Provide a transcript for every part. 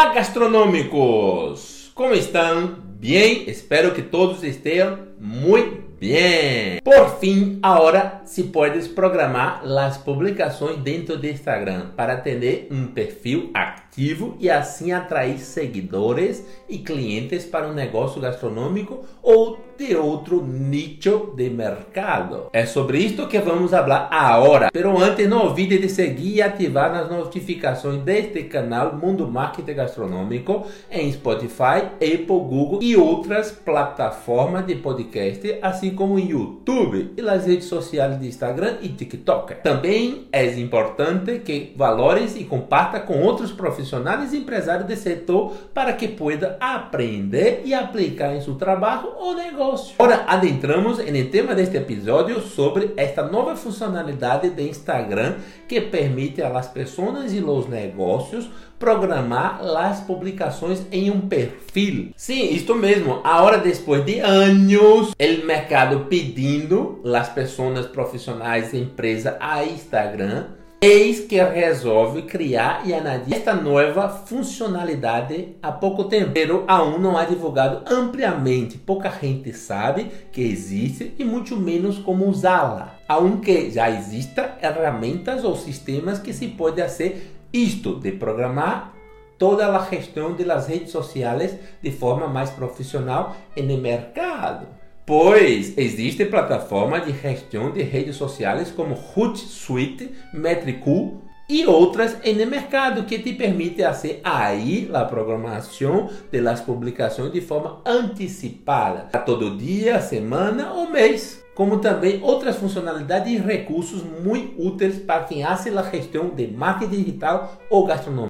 Olá, gastronômicos! Como estão? Bem? Espero que todos estejam muito bem. Por fim, agora se puedes programar as publicações dentro do Instagram para ter um perfil ativo e assim atrair seguidores e clientes para um negócio gastronômico ou de outro nicho de mercado. É sobre isto que vamos falar agora. Pero antes não olvide de seguir e ativar as notificações deste canal Mundo Marketing Gastronômico em Spotify, Apple, Google e outras plataformas de podcast, assim como YouTube e nas redes sociais de Instagram e TikTok. Também é importante que valores e comparta com outros profissionais e empresários do setor para que pueda aprender e aplicar em seu trabalho ou negócio. Agora adentramos no tema deste episódio sobre esta nova funcionalidade de Instagram que permite às pessoas e os negócios programar as publicações em um perfil. Sim, isto mesmo. Agora, depois de anos, o mercado pedindo as pessoas profissionais, empresa a Instagram Eis que resolve criar e analisar esta nova funcionalidade há pouco tempo, pero aún não há divulgado ampliamente. Pouca gente sabe que existe e muito menos como usá-la. Aunque já existam ferramentas ou sistemas que se pode fazer isto de programar toda a gestão das redes sociais de forma mais profissional no mercado. Pois existe plataforma de gestão de redes sociais como Hootsuite, Metricool e outras no mercado que te permite fazer aí a programação das publicações de forma antecipada, a todo dia, semana ou mês como também outras funcionalidades e recursos muito úteis para quem faz a gestão de marketing digital ou gastronômico.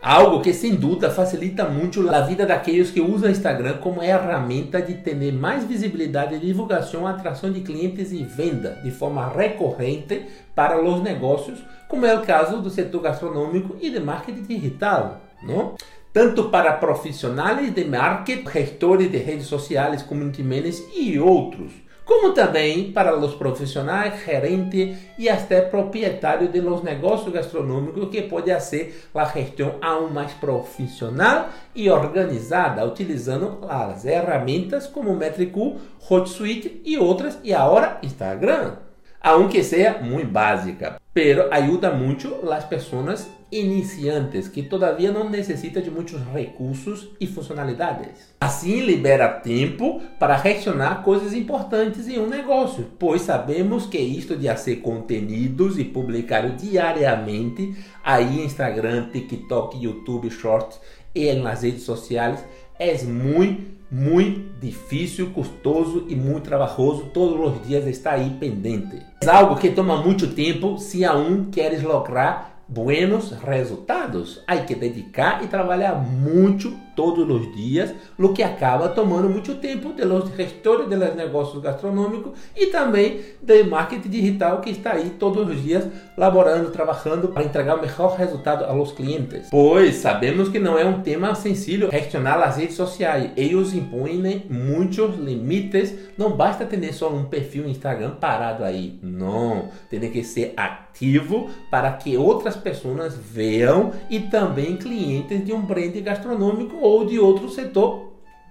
Algo que sem dúvida facilita muito a vida daqueles que usam Instagram como ferramenta de ter mais visibilidade, divulgação, atração de clientes e venda de forma recorrente para os negócios, como é o caso do setor gastronômico e de marketing digital, não? Tanto para profissionais de marketing, gestores de redes sociais, community managers e outros como também para os profissionais, gerentes e até proprietários de los negócios gastronômicos que pode ser a gestão aún mais profissional e organizada, utilizando as ferramentas como Metricool, Hotsuite e outras, e agora Instagram. Aunque seja muito básica, pero ajuda muito as pessoas iniciantes que todavia não necessitam de muitos recursos e funcionalidades. Assim libera tempo para gestionar coisas importantes em um negócio, pois sabemos que isto de fazer conteúdos e publicar diariamente aí Instagram, TikTok, YouTube, Shorts e nas redes sociais é muito muito difícil, custoso e muito trabalhoso. Todos os dias está aí pendente. É algo que toma muito tempo se aún queres lograr buenos resultados. Há que dedicar e trabalhar muito todos os dias, o que acaba tomando muito tempo de los gestores de los negócios gastronômicos e também de marketing digital que está aí todos os dias laborando, trabalhando para entregar o melhor resultado aos clientes. Pois sabemos que não é um tema sencillo gestionar as redes sociais. Eles impõem muitos limites. Não basta ter só um perfil Instagram parado aí. Não, tem que ser ativo para que outras pessoas vejam e também clientes de um brand gastronômico ou de outro setor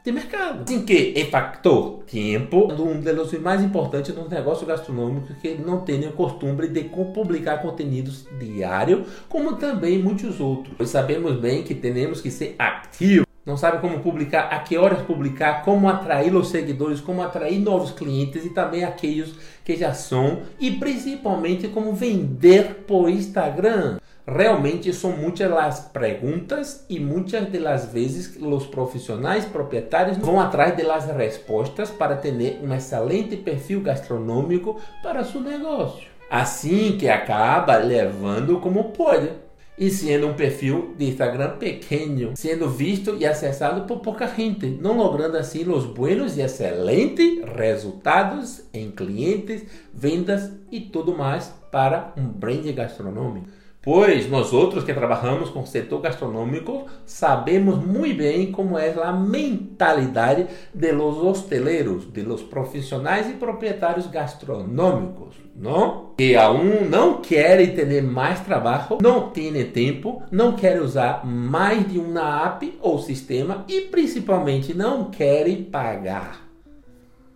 de mercado. Assim que é factor tempo, um dos mais importantes nos negócios gastronômicos que não o costume de publicar conteúdos diário, como também muitos outros. Pois sabemos bem que temos que ser ativos. Não sabe como publicar, a que horas publicar, como atrair os seguidores, como atrair novos clientes e também aqueles que já são e principalmente como vender por Instagram. Realmente são muitas as perguntas e muitas das vezes os profissionais proprietários vão atrás das respostas para ter um excelente perfil gastronômico para seu negócio. Assim que acaba levando como pode e sendo um perfil de Instagram pequeno, sendo visto e acessado por pouca gente, não logrando assim os buenos e excelentes resultados em clientes, vendas e tudo mais para um brand gastronômico. Pois nós outros que trabalhamos com o setor gastronômico sabemos muito bem como é a mentalidade de los hosteleiros, de los profissionais e proprietários gastronômicos, não? Que aún não querem ter mais trabalho, não têm tempo, não querem usar mais de uma app ou sistema e principalmente não querem pagar.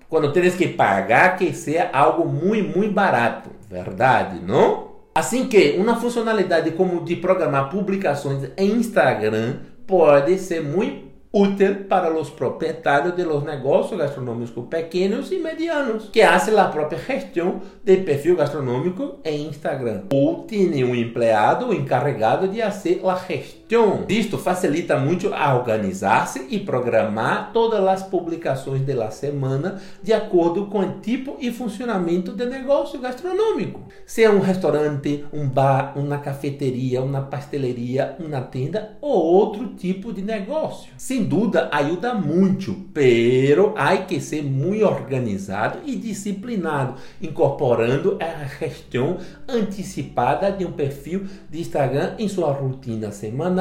Quando tens que pagar, que seja algo muito, muito barato, verdade, não? Assim que uma funcionalidade como de programar publicações em Instagram pode ser muito útil para os proprietários de los negócios gastronômicos pequenos e medianos, que fazem a própria gestão de perfil gastronômico em Instagram, ou têm um empregado encarregado de fazer a gestão. Isto facilita muito a organizar-se e programar todas as publicações da semana de acordo com o tipo e funcionamento do negócio gastronômico. Se é um restaurante, um bar, uma cafeteria, uma pasteleria, uma tenda ou outro tipo de negócio. Sem dúvida ajuda muito, pero hay que ser muito organizado e disciplinado, incorporando a gestão antecipada de um perfil de Instagram em sua rotina semanal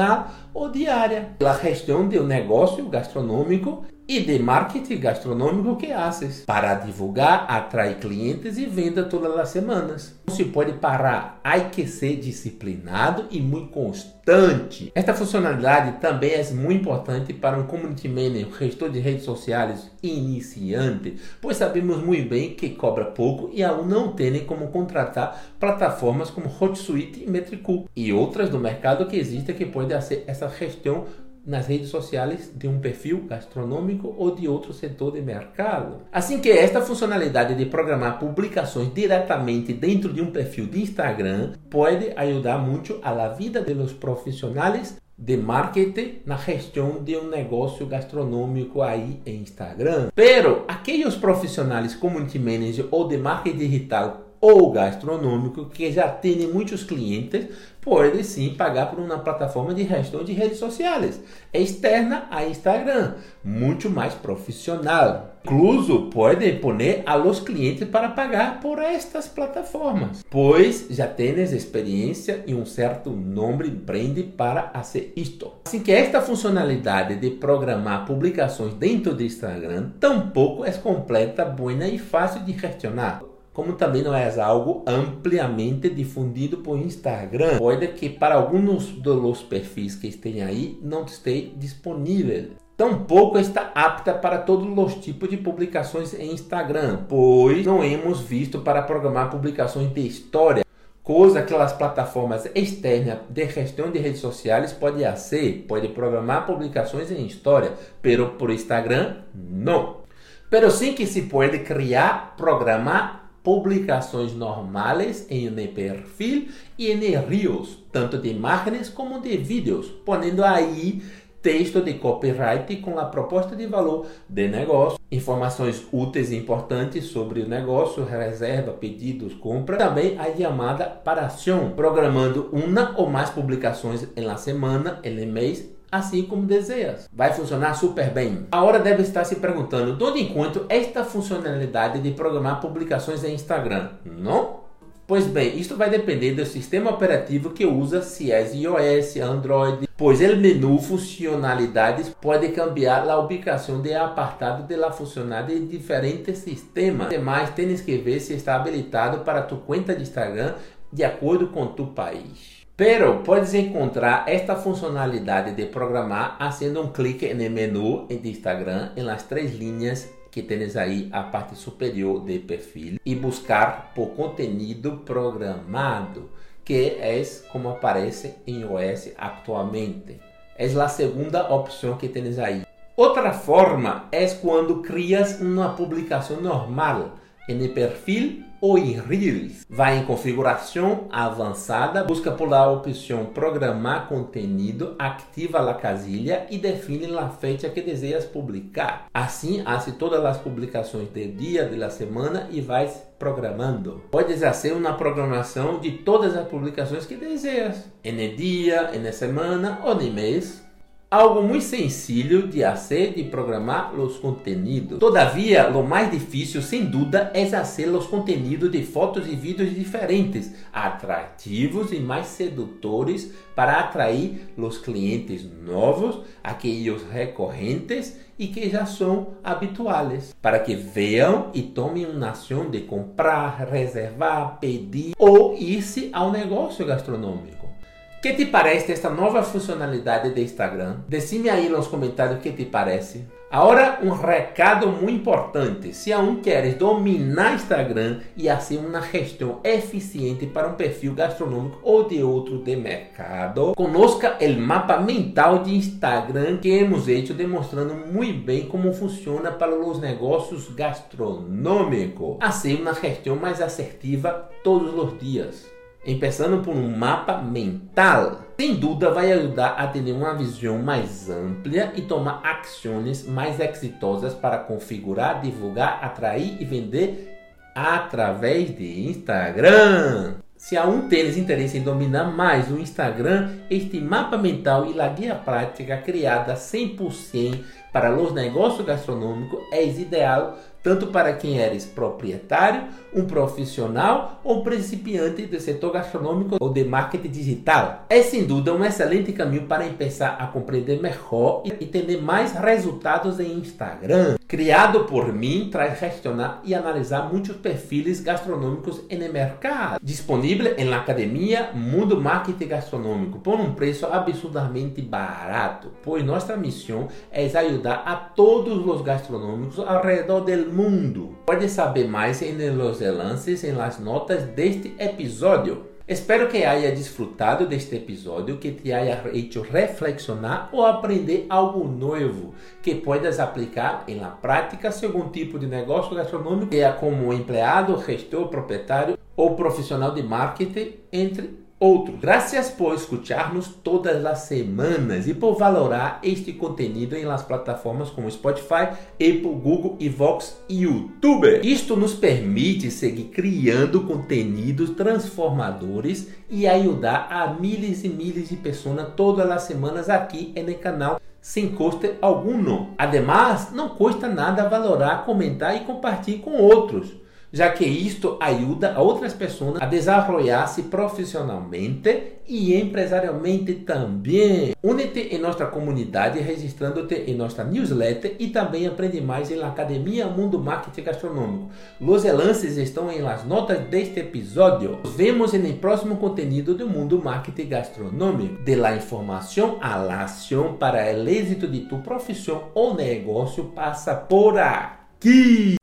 ou diária. A de um negócio gastronômico e de marketing gastronômico que haces para divulgar, atrair clientes e venda todas as semanas. Não se pode parar, há que ser disciplinado e muito constante. Esta funcionalidade também é muito importante para um community manager, gestor de redes sociais iniciante, pois sabemos muito bem que cobra pouco e aún não tem como contratar plataformas como HotSuite e Metricool e outras do mercado que existem que podem fazer essa gestão nas redes sociais de um perfil gastronômico ou de outro setor de mercado. Assim que esta funcionalidade de programar publicações diretamente dentro de um perfil de Instagram pode ajudar muito a vida de los profissionais de marketing na gestão de um negócio gastronômico aí em Instagram. Pero aqueles profissionais community manager ou de marketing digital ou gastronômico que já tem muitos clientes pode sim pagar por uma plataforma de gestão de redes sociais externa a Instagram, muito mais profissional. Incluso pode poner a los clientes para pagar por estas plataformas, pois já tens experiência e um certo nome brand para fazer isto. Assim que esta funcionalidade de programar publicações dentro do Instagram tampouco é completa, boa e fácil de gestionar como também não é algo ampliamente difundido por Instagram. Pode que para alguns dos perfis que estejam aí não esteja disponível. Tampouco está apta para todos os tipos de publicações em Instagram, pois não hemos visto para programar publicações de história, coisa que as plataformas externas de gestão de redes sociais podem fazer, pode programar publicações em história, pero por Instagram não. Pero sim que se pode criar, programar publicações normais em perfil e em reels, tanto de imagens como de vídeos, ponendo aí texto de copyright com a proposta de valor de negócio, informações úteis e importantes sobre o negócio, reserva, pedidos, compra, também a chamada para ação, programando uma ou mais publicações em la semana, em mês assim como desejas. Vai funcionar super bem. Agora deve estar se perguntando: de onde encontro esta funcionalidade de programar publicações em Instagram? Não? Pois bem, isto vai depender do sistema operativo que usa, se é iOS, Android, pois o menu funcionalidades pode cambiar a ubicação de apartado de la funcionalidade em diferentes sistemas. Ademais, tens que ver se está habilitado para tu conta de Instagram de acordo com tu país. Pero puedes encontrar esta funcionalidade de programar haciendo um clique no menu de Instagram em las três linhas que tens aí a parte superior do perfil e buscar por conteúdo programado, que é como aparece em iOS atualmente. É a segunda opção que tens aí. Outra forma é quando crias uma publicação normal no perfil ou em Reels. Vai em configuração avançada, busca por a opção programar conteúdo, ativa a casilha e define a fecha que desejas publicar. Assim, hace todas as publicações do dia, da semana e vai programando. Podes fazer uma programação de todas as publicações que desejas, em dia, em semana ou em mês algo muy sencillo de hacer y programar los contenidos. Todavía, lo más difícil, sin duda, es hacer los contenidos de fotos y vídeos diferentes, atractivos y más seductores para atraer los clientes nuevos, aquellos recorrentes y que ya son habituales, para que vean y tomen una acción de comprar, reservar, pedir o irse a un negocio gastronómico. Que te parece esta nova funcionalidade do Instagram? Decime aí nos comentários o que te parece. Agora, um recado muito importante. Se aún queres dominar Instagram e fazer uma gestão eficiente para um perfil gastronômico ou de outro de mercado, conozca o mapa mental de Instagram que hemos hecho demonstrando muito bem como funciona para os negócios gastronômicos. Fazer uma gestão mais assertiva todos os dias. Começando por um mapa mental, sem dúvida vai ajudar a ter uma visão mais ampla e tomar ações mais exitosas para configurar, divulgar, atrair e vender através de Instagram. Se há um tênis interesse em dominar mais o Instagram, este mapa mental e a guia prática criada 100% para os negócios gastronômicos é ideal tanto para quem eres proprietário, um profissional ou principiante do setor gastronômico ou de marketing digital. É sem dúvida um excelente caminho para começar a compreender melhor e ter mais resultados em Instagram. Criado por mim, traz gestionar e analisar muitos perfis gastronômicos no mercado. Disponível na academia Mundo Marketing Gastronômico por um preço absurdamente barato, pois nossa missão é ajudar a todos os gastronômicos ao redor do mundo. Pode saber mais em los enlaces em las notas deste episódio. Espero que haya disfrutado deste episódio, que te haya hecho reflexionar ou aprender algo novo que puedas aplicar la prática según tipo de negócio gastronômico, seja como empleado, gestor, proprietário ou profissional de marketing, entre outro. Graças por escutar-nos todas as semanas e por valorar este conteúdo em las plataformas como Spotify, Apple, Google, Vox e YouTube. Isto nos permite seguir criando conteúdos transformadores e ajudar a milhares e milhares de pessoas todas as semanas aqui no canal sem custo algum. Ademais, não custa nada valorar, comentar e compartilhar com outros já que isto ajuda a outras pessoas a desenvolver-se profissionalmente e empresarialmente também. Únete em nossa comunidade registrando-te em nossa newsletter e também aprende mais em Academia Mundo Marketing Gastronômico. Os enlaces estão em las notas deste episódio. Nos vemos no próximo conteúdo do Mundo Marketing Gastronômico. De la informação à la ação para o êxito de tu profissão ou negócio passa por aqui.